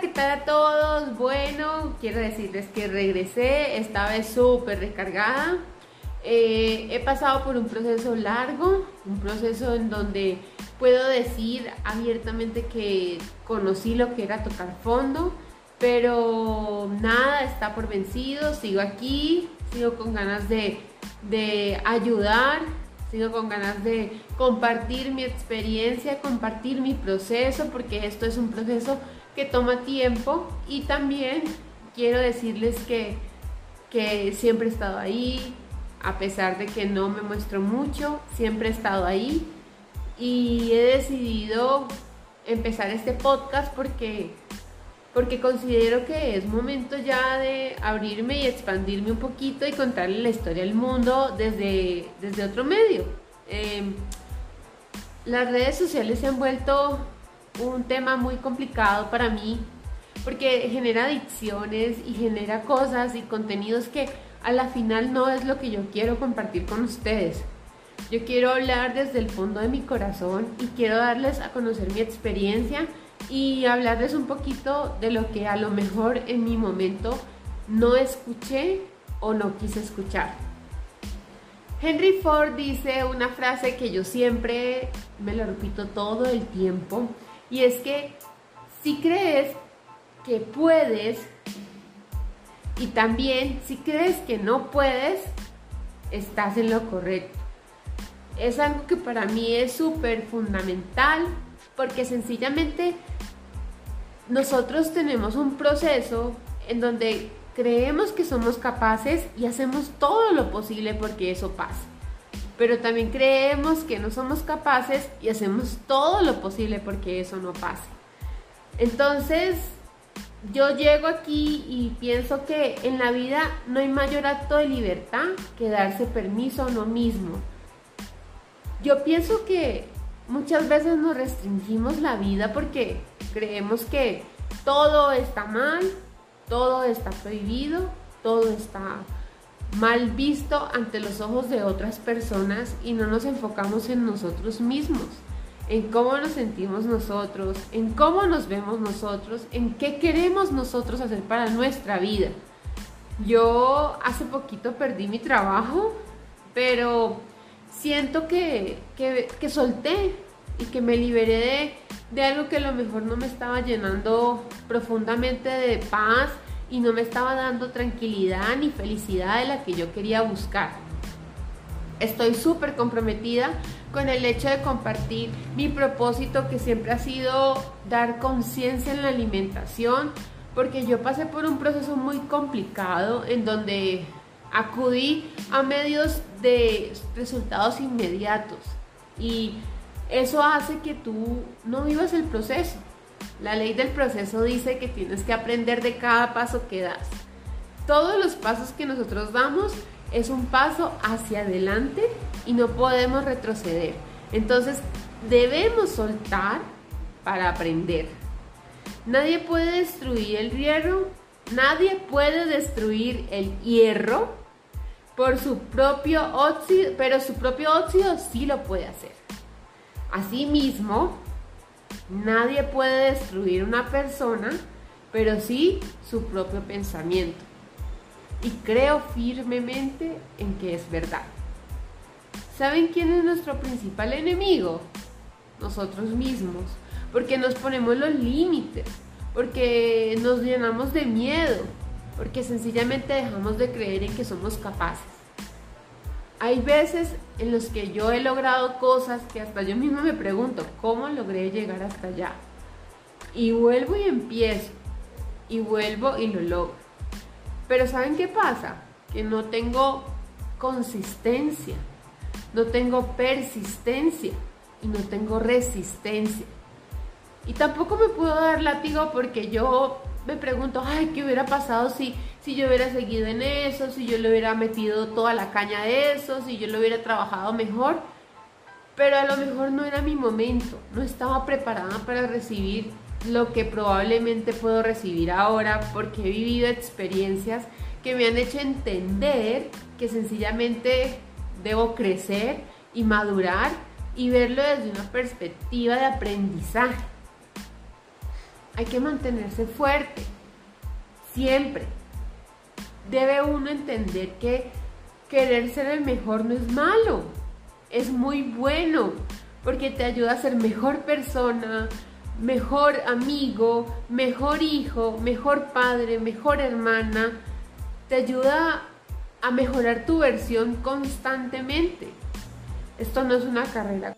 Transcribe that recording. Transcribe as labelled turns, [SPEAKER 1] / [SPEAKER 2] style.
[SPEAKER 1] ¿qué tal a todos? Bueno, quiero decirles que regresé, esta vez súper recargada. Eh, he pasado por un proceso largo, un proceso en donde puedo decir abiertamente que conocí lo que era tocar fondo, pero nada está por vencido, sigo aquí, sigo con ganas de, de ayudar, sigo con ganas de compartir mi experiencia, compartir mi proceso, porque esto es un proceso que toma tiempo y también quiero decirles que, que siempre he estado ahí, a pesar de que no me muestro mucho, siempre he estado ahí y he decidido empezar este podcast porque, porque considero que es momento ya de abrirme y expandirme un poquito y contarle la historia del mundo desde, desde otro medio. Em, las redes sociales se han vuelto un tema muy complicado para mí porque genera adicciones y genera cosas y contenidos que a la final no es lo que yo quiero compartir con ustedes. Yo quiero hablar desde el fondo de mi corazón y quiero darles a conocer mi experiencia y hablarles un poquito de lo que a lo mejor en mi momento no escuché o no quise escuchar. Henry Ford dice una frase que yo siempre me lo repito todo el tiempo y es que si crees que puedes y también si crees que no puedes, estás en lo correcto. Es algo que para mí es súper fundamental porque sencillamente nosotros tenemos un proceso en donde creemos que somos capaces y hacemos todo lo posible porque eso pase pero también creemos que no somos capaces y hacemos todo lo posible porque eso no pase. Entonces, yo llego aquí y pienso que en la vida no hay mayor acto de libertad que darse permiso a uno mismo. Yo pienso que muchas veces nos restringimos la vida porque creemos que todo está mal, todo está prohibido, todo está mal visto ante los ojos de otras personas y no nos enfocamos en nosotros mismos, en cómo nos sentimos nosotros, en cómo nos vemos nosotros, en qué queremos nosotros hacer para nuestra vida. Yo hace poquito perdí mi trabajo, pero siento que, que, solté y que me liberé de, de algo que a lo mejor no me estaba llenando profundamente de paz y no me estaba dando tranquilidad ni felicidad de la que yo quería buscar. Estoy súper comprometida con el hecho de compartir mi propósito que siempre ha sido dar conciencia en la alimentación, porque yo pasé por un proceso muy complicado en donde acudí a medios de resultados inmediatos y eso hace que tú no vivas el proceso. La ley del proceso dice que tienes que aprender de cada paso que das. Todos los pasos que nosotros damos es un paso hacia adelante y no podemos retroceder. Entonces debemos soltar para aprender. Nadie puede destruir el hierro, nadie puede destruir el hierro por su propio óxido, pero su propio óxido sí lo puede hacer. Asimismo, Nadie puede destruir una persona, pero sí su propio pensamiento. Y creo firmemente en que es verdad. ¿Saben quién es nuestro principal enemigo? Nosotros mismos. Porque nos ponemos los límites, porque nos llenamos de miedo, porque sencillamente dejamos de creer en que somos capaces. Hay veces en los que yo he logrado cosas que hasta yo mismo me pregunto, ¿cómo logré llegar hasta allá? Y vuelvo y empiezo, y vuelvo y lo logro. Pero ¿saben qué pasa? Que no tengo consistencia, no tengo persistencia y no tengo resistencia. Y tampoco me puedo dar látigo porque yo me pregunto, ay, ¿qué hubiera pasado si, si yo hubiera seguido en eso, si yo le hubiera metido toda la caña de eso, si yo lo hubiera trabajado mejor? Pero a lo mejor no era mi momento, no estaba preparada para recibir lo que probablemente puedo recibir ahora porque he vivido experiencias que me han hecho entender que sencillamente debo crecer y madurar y verlo desde una perspectiva de aprendizaje hay que mantenerse fuerte, siempre. Debe uno entender que querer ser el mejor no es malo, es muy bueno, porque te ayuda a ser mejor persona, mejor amigo, mejor hijo, mejor padre, mejor hermana. Te ayuda a mejorar tu versión constantemente. Esto no es una carrera